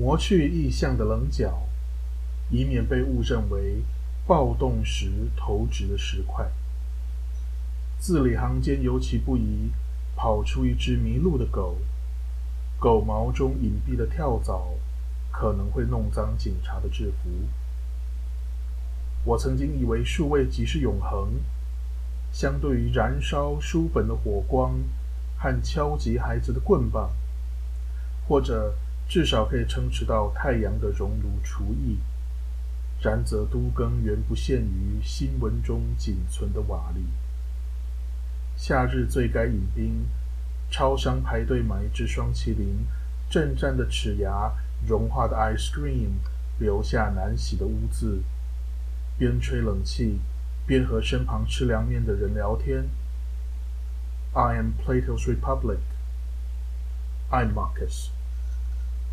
磨去意象的棱角，以免被误认为暴动时投掷的石块。字里行间尤其不宜跑出一只迷路的狗，狗毛中隐蔽的跳蚤可能会弄脏警察的制服。我曾经以为数位即是永恒，相对于燃烧书本的火光和敲击孩子的棍棒，或者至少可以撑持到太阳的熔炉厨艺。然则都更远不限于新闻中仅存的瓦砾。夏日最该饮冰，超商排队买一只双麒麟，震颤的齿牙，融化的 ice cream，留下难洗的污渍。边吹冷气，边和身旁吃凉面的人聊天。I am Plato's Republic. I'm Marcus.